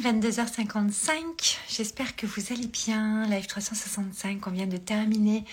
22h55. J'espère que vous allez bien. Live 365, on vient de terminer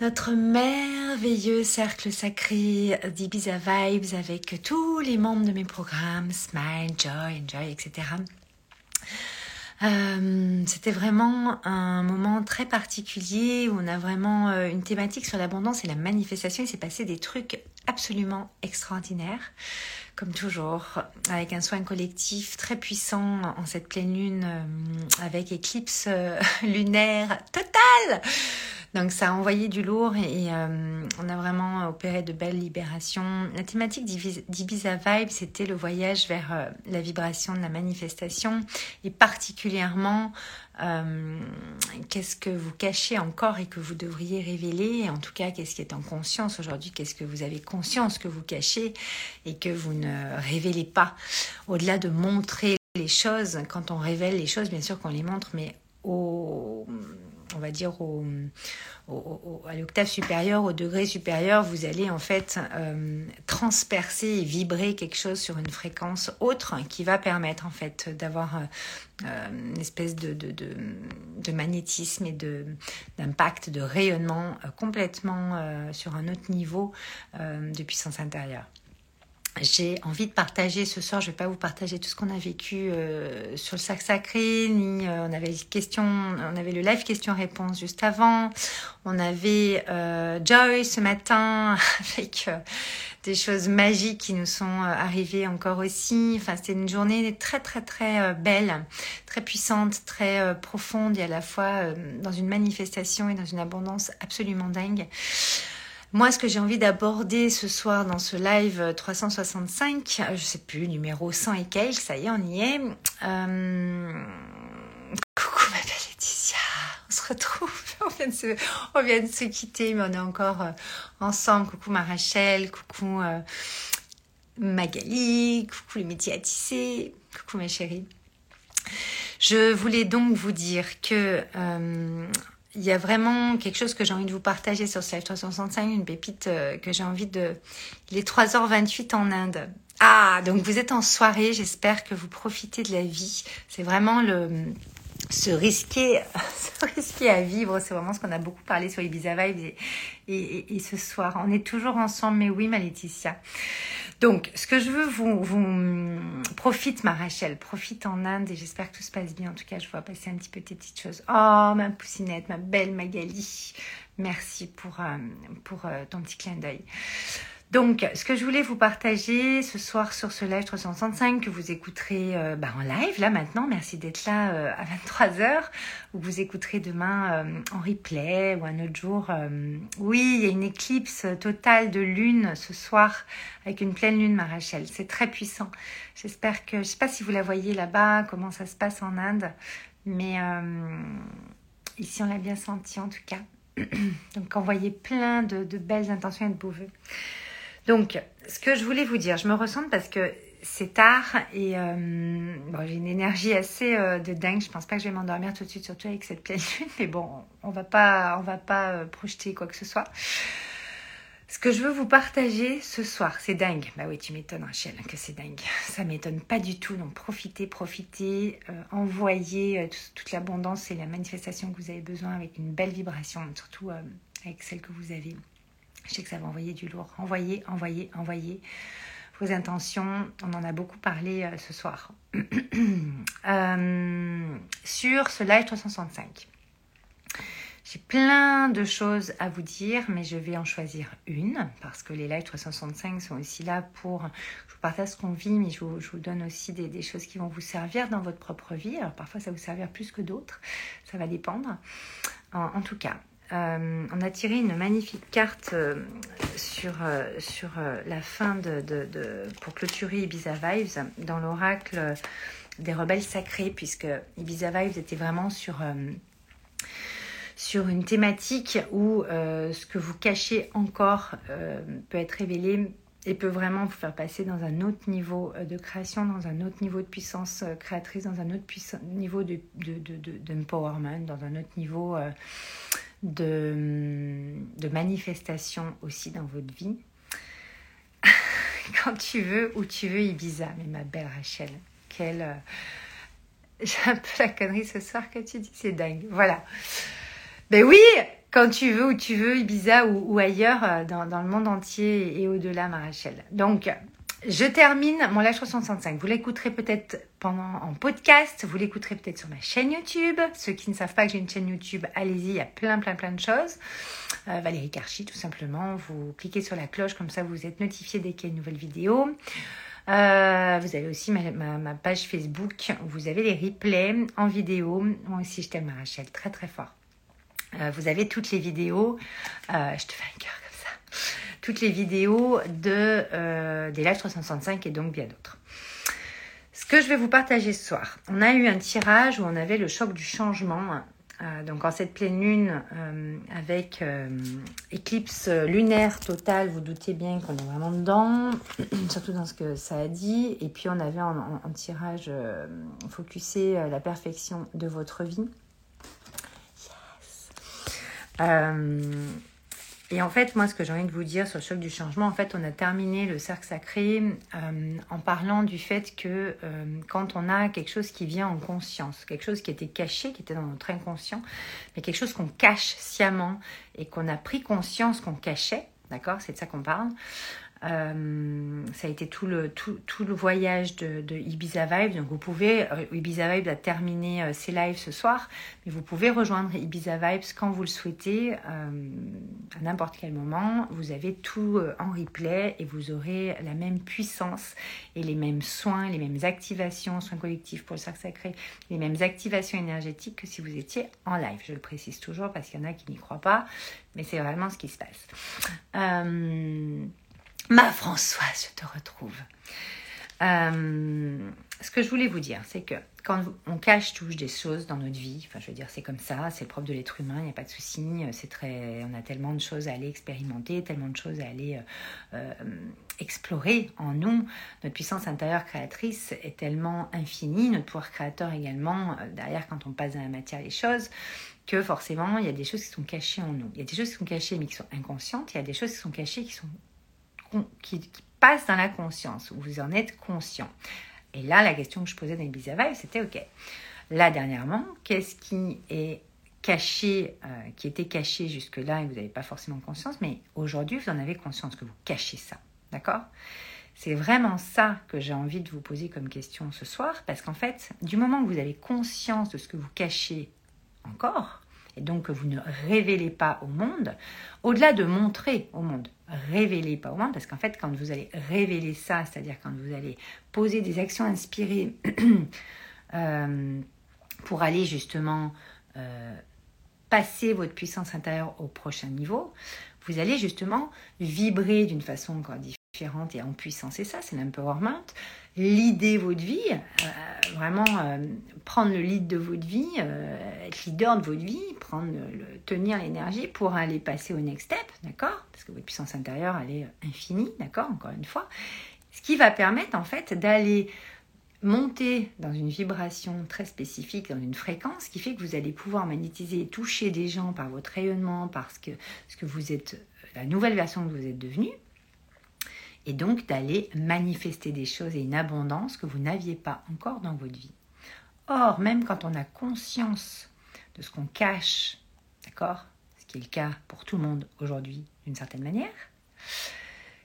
notre merveilleux cercle sacré d'Ibiza Vibes avec tous les membres de mes programmes, Smile, Joy, Enjoy, etc. Euh, c'était vraiment un moment très particulier où on a vraiment euh, une thématique sur l'abondance et la manifestation. Il s'est passé des trucs absolument extraordinaires comme toujours, avec un soin collectif très puissant en cette pleine lune, euh, avec éclipse euh, lunaire totale. Donc ça a envoyé du lourd et, euh, on a vraiment opéré de belles libérations. La thématique d'Ibiza Vibe, c'était le voyage vers la vibration de la manifestation. Et particulièrement euh, qu'est-ce que vous cachez encore et que vous devriez révéler? En tout cas, qu'est-ce qui est en conscience aujourd'hui? Qu'est-ce que vous avez conscience que vous cachez et que vous ne révélez pas? Au-delà de montrer les choses, quand on révèle les choses, bien sûr qu'on les montre, mais au, on va dire au, à l'octave supérieure, au degré supérieur, vous allez en fait euh, transpercer et vibrer quelque chose sur une fréquence autre qui va permettre en fait d'avoir euh, euh, une espèce de, de, de, de magnétisme et d'impact, de, rayonnement complètement sur un autre niveau de puissance intérieure j'ai envie de partager ce soir. Je ne vais pas vous partager tout ce qu'on a vécu euh, sur le sac sacré, ni euh, on avait question, on avait le live question-réponse juste avant. On avait euh, Joy ce matin avec des choses magiques qui nous sont arrivées encore aussi. Enfin, c'était une journée très très très belle, très puissante, très profonde et à la fois dans une manifestation et dans une abondance absolument dingue. Moi, ce que j'ai envie d'aborder ce soir dans ce live 365, je sais plus, numéro 100 et quelques, ça y est, on y est. Euh, coucou ma belle Laetitia, on se retrouve, on vient de se, on vient de se quitter, mais on est encore euh, ensemble. Coucou ma Rachel, coucou euh, Magali, coucou les métiers à coucou ma chérie. Je voulais donc vous dire que il y a vraiment quelque chose que j'ai envie de vous partager sur ce live 365, une pépite euh, que j'ai envie de... Il est 3h28 en Inde. Ah, donc vous êtes en soirée, j'espère que vous profitez de la vie. C'est vraiment le se risquer, se risquer à vivre, c'est vraiment ce qu'on a beaucoup parlé sur Ibiza Vibes et, et, ce soir. On est toujours ensemble, mais oui, ma Laetitia. Donc, ce que je veux vous, vous profite, ma Rachel, profite en Inde et j'espère que tout se passe bien. En tout cas, je vois passer un petit peu tes petites choses. Oh, ma poussinette, ma belle Magali. Merci pour, euh, pour euh, ton petit clin d'œil. Donc, ce que je voulais vous partager ce soir sur ce live 365 que vous écouterez euh, bah, en live là maintenant, merci d'être là euh, à 23h, ou vous écouterez demain euh, en replay ou un autre jour. oui, il y a une éclipse totale de lune ce soir avec une pleine lune, ma Rachel. C'est très puissant. J'espère que, je ne sais pas si vous la voyez là-bas, comment ça se passe en Inde, mais ici on l'a bien senti en tout cas. Donc envoyez plein de, de belles intentions et de beaux voeux. Donc, ce que je voulais vous dire, je me ressens parce que c'est tard et euh, j'ai une énergie assez euh, de dingue. Je pense pas que je vais m'endormir tout de suite, surtout avec cette pleine lune. Mais bon, on va pas, on va pas euh, projeter quoi que ce soit. Ce que je veux vous partager ce soir, c'est dingue. Bah oui, tu m'étonnes, Rachel, que c'est dingue. Ça m'étonne pas du tout. Donc profitez, profitez, envoyez toute l'abondance et la manifestation que vous avez besoin avec une belle vibration, surtout avec celle que vous avez. Je sais que ça va envoyer du lourd. Envoyez, envoyez, envoyez vos intentions. On en a beaucoup parlé euh, ce soir. Euh, sur ce live 365. J'ai plein de choses à vous dire, mais je vais en choisir une parce que les lives 365 sont aussi là pour. Je vous partage ce qu'on vit, mais je vous, donne aussi des, choses qui vont vous servir dans votre propre vie. Alors parfois, ça va vous servir plus que d'autres. Ça va dépendre. en tout cas, euh, on a tiré une magnifique carte euh, sur, euh, la fin de, pour clôturer Ibiza Vibes dans l'oracle des rebelles sacrés, puisque Ibiza Vibes était vraiment sur, une thématique où ce que vous cachez encore peut être révélé et peut vraiment vous faire passer dans un autre niveau de création, dans un autre niveau de puissance créatrice, dans un autre niveau de, d'empowerment, dans un autre niveau de, de manifestation aussi dans votre vie. Quand tu veux, où tu veux, Ibiza, mais ma belle Rachel, quelle, J'ai un peu la connerie ce soir que tu dis, c'est dingue. Voilà. Ben oui, quand tu veux, où tu veux, Ibiza ou, ailleurs, euh, dans, dans, le monde entier et au-delà, Marachel. Donc, je termine mon Live 365. Vous l'écouterez peut-être pendant en podcast, vous l'écouterez peut-être sur ma chaîne YouTube. Ceux qui ne savent pas que j'ai une chaîne YouTube, allez-y, il y a plein plein plein de choses. Euh, Valérie Karchi, tout simplement. Vous cliquez sur la cloche, comme ça vous êtes notifié dès qu'il y a une nouvelle vidéo. Euh, vous avez aussi ma, page Facebook où vous avez les replays en vidéo. Moi aussi, je t'aime, Rachel, très très fort. Euh, vous avez toutes les vidéos. je te fais un cœur toutes les vidéos de, euh, des Live 365 et donc bien d'autres. Ce que je vais vous partager ce soir, on a eu un tirage où on avait le choc du changement. Euh, donc en cette pleine lune euh, avec éclipse lunaire totale, vous doutez bien qu'on est vraiment dedans, surtout dans ce que ça a dit. Et puis on avait en, tirage focusé la perfection de votre vie. Yes. Et en fait, moi, ce que j'ai envie de vous dire sur le choc du changement, en fait, on a terminé le cercle sacré euh, en parlant du fait que euh, quand on a quelque chose qui vient en conscience, quelque chose qui était caché, qui était dans notre inconscient, mais quelque chose qu'on cache sciemment et qu'on a pris conscience qu'on cachait, d'accord C'est de ça qu'on parle. Euh, ça a été tout le, tout, le voyage de, de, Ibiza Vibes. Donc vous pouvez, euh, Ibiza Vibes a terminé euh, ses lives ce soir, mais vous pouvez rejoindre Ibiza Vibes quand vous le souhaitez, à n'importe quel moment. Vous avez tout en replay et vous aurez la même puissance et les mêmes soins, les mêmes activations, soins collectifs pour le cercle sacré, les mêmes activations énergétiques que si vous étiez en live. Je le précise toujours parce qu'il y en a qui n'y croient pas, mais c'est vraiment ce qui se passe. Ma Françoise, je te retrouve. Euh, ce que je voulais vous dire, c'est que quand on cache touche des choses dans notre vie, enfin je veux dire c'est comme ça, c'est le propre de l'être humain, il n'y a pas de souci, c'est très, on a tellement de choses à aller expérimenter, tellement de choses à aller euh, euh, explorer en nous. Notre puissance intérieure créatrice est tellement infinie, notre pouvoir créateur également derrière quand on passe dans la matière les choses, que forcément il y a des choses qui sont cachées en nous. Il y a des choses qui sont cachées mais qui sont inconscientes, il y a des choses qui sont cachées qui sont qui, passe dans la conscience, où vous en êtes conscient. Et là, la question que je posais dans Ibiza c'était OK. Là, dernièrement, qu'est-ce qui est caché, euh, qui était caché jusque-là et vous n'avez pas forcément conscience, mais aujourd'hui, vous en avez conscience que vous cachez ça. D'accord? C'est vraiment ça que j'ai envie de vous poser comme question ce soir, parce qu'en fait, du moment que vous avez conscience de ce que vous cachez encore, et donc que vous ne révélez pas au monde, au-delà de montrer au monde, révélez pas au monde, parce qu'en fait, quand vous allez révéler ça, c'est-à-dire quand vous allez poser des actions inspirées euh, pour aller justement euh, passer votre puissance intérieure au prochain niveau, vous allez justement vibrer d'une façon encore et en puissance. Et ça, c'est l'empowerment l'idée votre vie, euh, vraiment euh, prendre le lead de votre vie, euh, être leader de votre vie, prendre tenir l'énergie pour aller passer au next step, d'accord? Parce que votre puissance intérieure, elle est infinie, d'accord? Encore une fois. Ce qui va permettre en fait d'aller monter dans une vibration très spécifique, dans une fréquence qui fait que vous allez pouvoir magnétiser et toucher des gens par votre rayonnement, parce que ce que vous êtes, la nouvelle version que vous êtes devenue, et donc d'aller manifester des choses et une abondance que vous n'aviez pas encore dans votre vie. Or, même quand on a conscience de ce qu'on cache, d'accord Ce qui est le cas pour tout le monde aujourd'hui d'une certaine manière,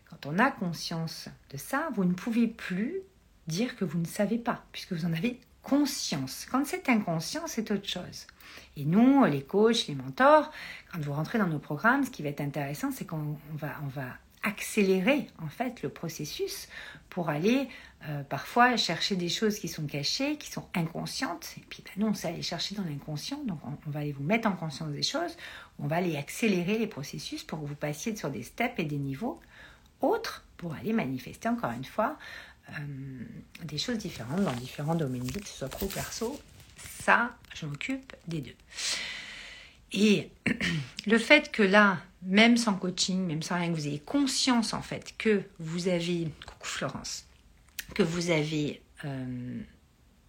quand on a conscience de ça, vous ne pouvez plus dire que vous ne savez pas, puisque vous en avez conscience. Quand c'est inconscient, c'est autre chose. Et nous, les coachs, les mentors, quand vous rentrez dans nos programmes, ce qui va être intéressant, c'est qu'on va, on va accélérer en fait le processus pour aller euh, parfois chercher des choses qui sont cachées, qui sont inconscientes. Et puis ben non, on sait aller chercher dans l'inconscient, donc on, va aller vous mettre en conscience des choses, on va aller accélérer les processus pour que vous passiez sur des steps et des niveaux autres pour aller manifester encore une fois euh, des choses différentes dans différents domaines que ce soit pro perso. Ça, je m'occupe des deux. Et le fait que là, même sans coaching, même sans rien, que vous ayez conscience en fait que vous avez, coucou Florence, que vous avez euh,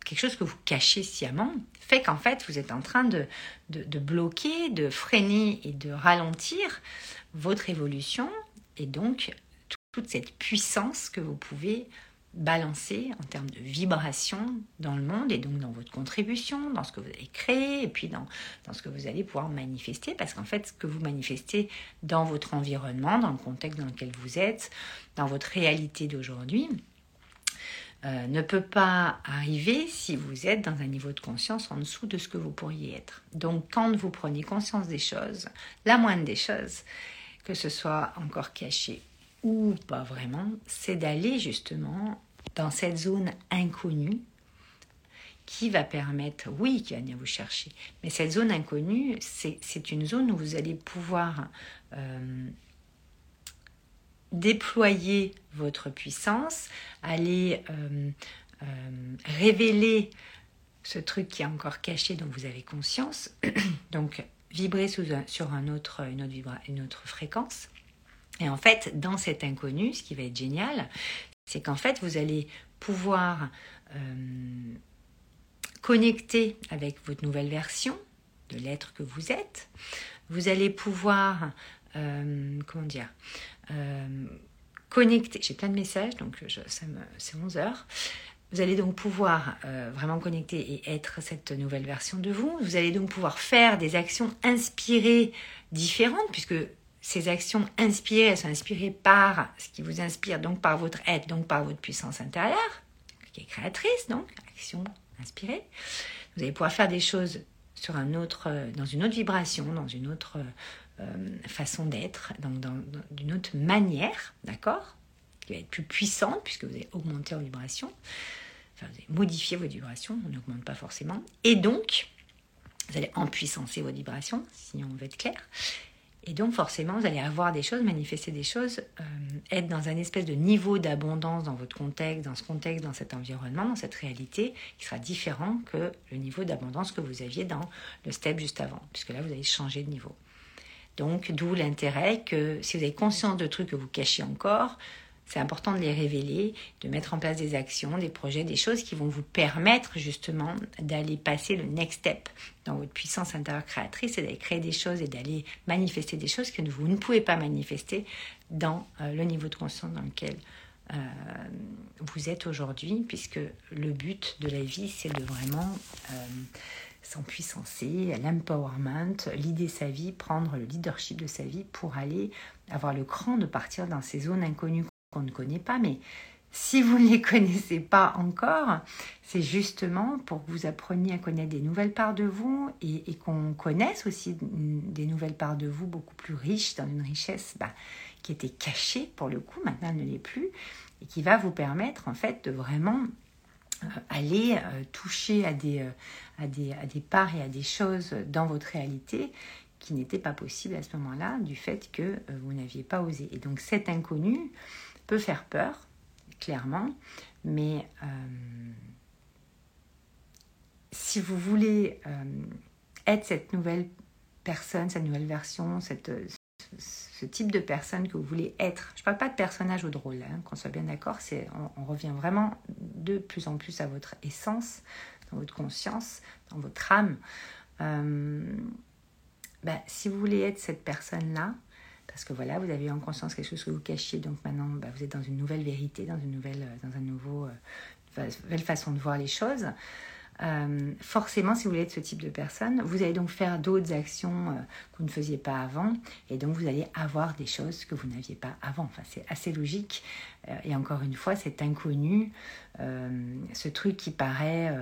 quelque chose que vous cachez sciemment, fait qu'en fait vous êtes en train de, de, bloquer, de freiner et de ralentir votre évolution et donc toute cette puissance que vous pouvez balancer en termes de vibration dans le monde et donc dans votre contribution, dans ce que vous avez créé et puis dans, dans ce que vous allez pouvoir manifester parce qu'en fait ce que vous manifestez dans votre environnement, dans le contexte dans lequel vous êtes, dans votre réalité d'aujourd'hui, euh, ne peut pas arriver si vous êtes dans un niveau de conscience en dessous de ce que vous pourriez être. Donc quand vous prenez conscience des choses, la moindre des choses, que ce soit encore caché ou pas vraiment, c'est d'aller justement dans cette zone inconnue qui va permettre, oui, qui va venir vous chercher, mais cette zone inconnue, c'est une zone où vous allez pouvoir euh, déployer votre puissance, aller euh, euh, révéler ce truc qui est encore caché dont vous avez conscience, donc vibrer sur un autre, une, autre une autre fréquence. Et en fait, dans cet inconnu, ce qui va être génial, c'est qu'en fait, vous allez pouvoir euh, connecter avec votre nouvelle version de l'être que vous êtes. Vous allez pouvoir, euh, comment dire, euh, connecter. J'ai plein de messages, donc c'est 11 heures. Vous allez donc pouvoir vraiment connecter et être cette nouvelle version de vous. Vous allez donc pouvoir faire des actions inspirées différentes, puisque ces actions inspirées, elles sont inspirées par ce qui vous inspire, donc par votre être, donc par votre puissance intérieure, qui est créatrice, donc action inspirée. Vous allez pouvoir faire des choses sur un autre, euh, dans une autre vibration, dans une autre euh, façon d'être, donc d'une autre manière, d'accord? Qui va être plus puissante puisque vous allez augmenter en vibration. Enfin, vous allez modifier vos vibrations, on n'augmente pas forcément. Et donc, vous allez empuissancer vos vibrations, si on veut être clair. Et donc forcément, vous allez avoir des choses, manifester des choses, euh, être dans un espèce de niveau d'abondance dans votre contexte, dans ce contexte, dans cet environnement, dans cette réalité, qui sera différent que le niveau d'abondance que vous aviez dans le step juste avant, puisque là, vous allez changer de niveau. Donc, d'où l'intérêt que si vous avez conscience de trucs que vous cachez encore, c'est important de les révéler, de mettre en place des actions, des projets, des choses qui vont vous permettre justement d'aller passer le next step dans votre puissance intérieure créatrice et d'aller créer des choses et d'aller manifester des choses que vous ne pouvez pas manifester dans euh, le niveau de conscience dans lequel euh, vous êtes aujourd'hui, puisque le but de la vie, c'est de vraiment euh, s'empuissancer, l'empowerment, l'idée sa vie, prendre le leadership de sa vie pour aller avoir le cran de partir dans ces zones inconnues ne connaît pas, mais si vous ne les connaissez pas encore, c'est justement pour que vous appreniez à connaître des nouvelles parts de vous et, qu'on connaisse aussi des nouvelles parts de vous beaucoup plus riches, dans une richesse bah, qui était cachée pour le coup, maintenant ne l'est plus, et qui va vous permettre en fait de vraiment euh, aller euh, toucher à des, euh, à, des, à des parts et à des choses dans votre réalité qui n'étaient pas possibles à ce moment-là du fait que vous n'aviez pas osé. Et donc cet inconnu, peut faire peur, clairement, mais euh, si vous voulez euh, être cette nouvelle personne, cette nouvelle version, cette, ce type de personne que vous voulez être, je ne parle pas de personnage ou de rôle, hein, qu'on soit bien d'accord, c'est, on, revient vraiment de plus en plus à votre essence, dans votre conscience, dans votre âme. Euh, ben, si vous voulez être cette personne-là, parce que voilà, vous avez en conscience quelque chose que vous cachiez, donc maintenant bah, vous êtes dans une nouvelle vérité, dans une nouvelle, euh, dans un nouveau, euh, nouvelle façon de voir les choses. Euh, forcément, si vous voulez être ce type de personne, vous allez donc faire d'autres actions que vous ne faisiez pas avant, et donc vous allez avoir des choses que vous n'aviez pas avant. Enfin, c'est assez logique. et encore une fois, c'est inconnu, ce truc qui paraît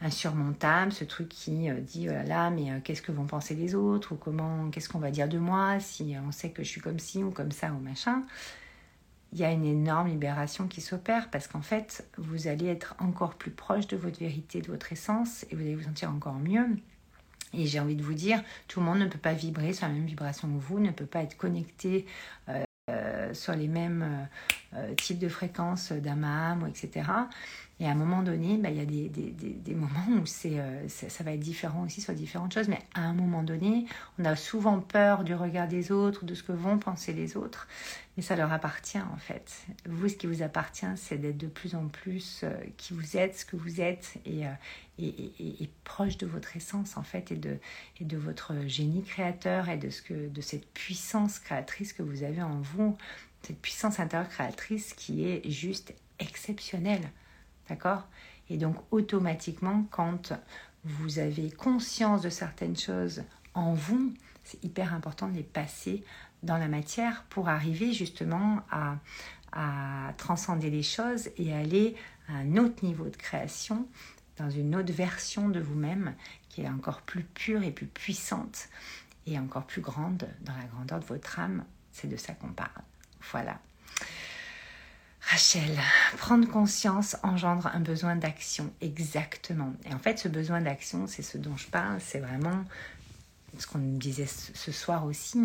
insurmontable, ce truc qui dit oh là là, mais qu'est-ce que vont penser les autres, ou comment, qu'est-ce qu'on va dire de moi si on sait que je suis comme ci ou comme ça ou machin? Il y a une énorme libération qui s'opère parce qu'en fait, vous allez être encore plus proche de votre vérité, de votre essence et vous allez vous sentir encore mieux. Et j'ai envie de vous dire, tout le monde ne peut pas vibrer sur la même vibration que vous, ne peut pas être connecté euh, sur les mêmes euh, types de fréquences d'amam, etc. Et à un moment donné, bah, il y a des, des, des, moments où euh, ça va être différent aussi sur différentes choses, mais à un moment donné, on a souvent peur du regard des autres, de ce que vont penser les autres, mais ça leur appartient en fait. Vous, ce qui vous appartient, c'est d'être de plus en plus euh, qui vous êtes, ce que vous êtes, et, et, et, et, proche de votre essence en fait, et de, et de votre génie créateur, et de, ce que, de cette puissance créatrice que vous avez en vous cette puissance intérieure créatrice qui est juste exceptionnel. D'accord? Et donc automatiquement, quand vous avez conscience de certaines choses en vous, c'est hyper important de les passer dans la matière pour arriver justement à, à transcender les choses et aller à un autre niveau de création, dans une autre version de vous-même qui est encore plus pure et plus puissante et encore plus grande dans la grandeur de votre âme. C'est de ça qu'on parle. Voilà. Rachel, prendre conscience engendre un besoin d'action, exactement. Et en fait, ce besoin d'action, c'est ce dont je parle, c'est vraiment ce qu'on disait ce soir aussi,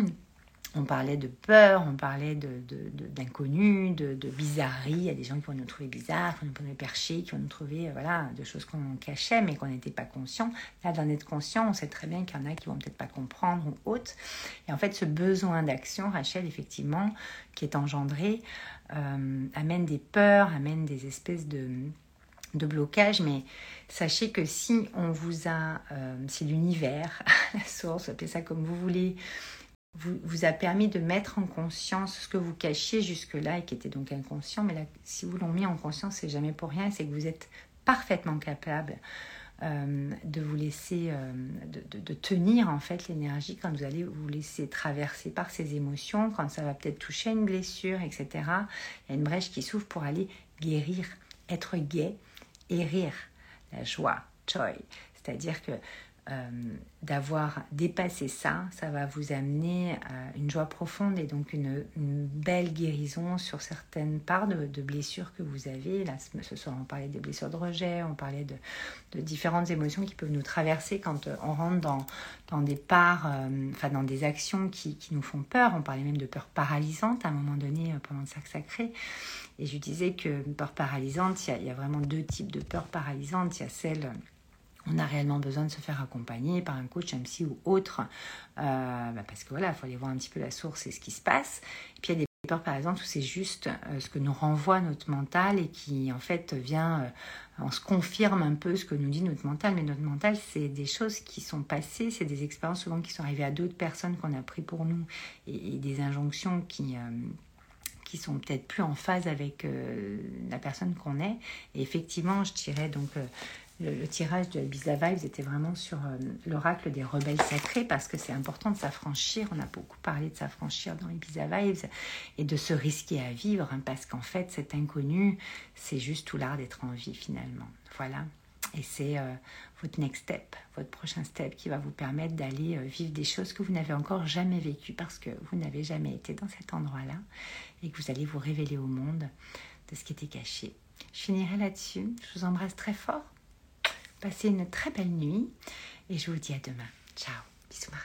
on parlait de peur, on parlait d'inconnu, de, de, de, bizarrerie. Il y a des gens qui vont nous trouver bizarres, qui vont nous trouver perchés, qui vont nous trouver euh, voilà, de choses qu'on cachait mais qu'on n'était pas conscient. Là, d'en être conscient, on sait très bien qu'il y en a qui vont peut-être pas comprendre ou autre. Et en fait, ce besoin d'action, Rachel, effectivement, qui est engendré, euh, amène des peurs, amène des espèces de de blocage, mais sachez que si on vous a, euh, si l'univers, la source, appelez ça comme vous voulez, vous, a permis de mettre en conscience ce que vous cachiez jusque-là et qui était donc inconscient. Mais là, si vous l'ont mis en conscience, c'est jamais pour rien, c'est que vous êtes parfaitement capable euh, de vous laisser, euh, de, tenir en fait l'énergie quand vous allez vous laisser traverser par ces émotions, quand ça va peut-être toucher une blessure, etc. Il y a une brèche qui s'ouvre pour aller guérir, être gai et rire, la joie, joy. C'est-à-dire que d'avoir dépassé ça, ça va vous amener à une joie profonde et donc une, belle guérison sur certaines parts de, blessures que vous avez. Là, ce soir, on parlait des blessures de rejet, on parlait de, différentes émotions qui peuvent nous traverser quand euh, on rentre dans, des parts, euh, enfin dans des actions qui, nous font peur. On parlait même de peur paralysante à un moment donné pendant le sac sacré. Et je disais que peur paralysante, il y, il y a vraiment deux types de peur paralysante. Il y a celle on a réellement besoin de se faire accompagner par un coach, un psy ou autre, euh, bah, parce que voilà, il faut aller voir un petit peu la source et ce qui se passe. Et puis il y a des peurs, par exemple, où c'est juste euh, ce que nous renvoie notre mental et qui en fait vient, euh, on se confirme un peu ce que nous dit notre mental, mais notre mental, c'est des choses qui sont passées, c'est des expériences souvent qui sont arrivées à d'autres personnes qu'on a pris pour nous et, des injonctions qui qui sont peut-être plus en phase avec la personne qu'on est. Et effectivement, je dirais donc le, tirage de Ibiza Vibes était vraiment sur euh, l'oracle des rebelles sacrés parce que c'est important de s'affranchir. On a beaucoup parlé de s'affranchir dans Ibiza Vibes et de se risquer à vivre hein, parce qu'en fait, cet inconnu, c'est juste tout l'art d'être en vie finalement. Voilà. Et c'est euh, votre next step, votre prochain step qui va vous permettre d'aller euh, vivre des choses que vous n'avez encore jamais vécues parce que vous n'avez jamais été dans cet endroit-là et que vous allez vous révéler au monde de ce qui était caché. Je finirai là-dessus. Je vous embrasse très fort. Passez une très belle nuit et je vous dis à demain. Ciao. Bisous ma.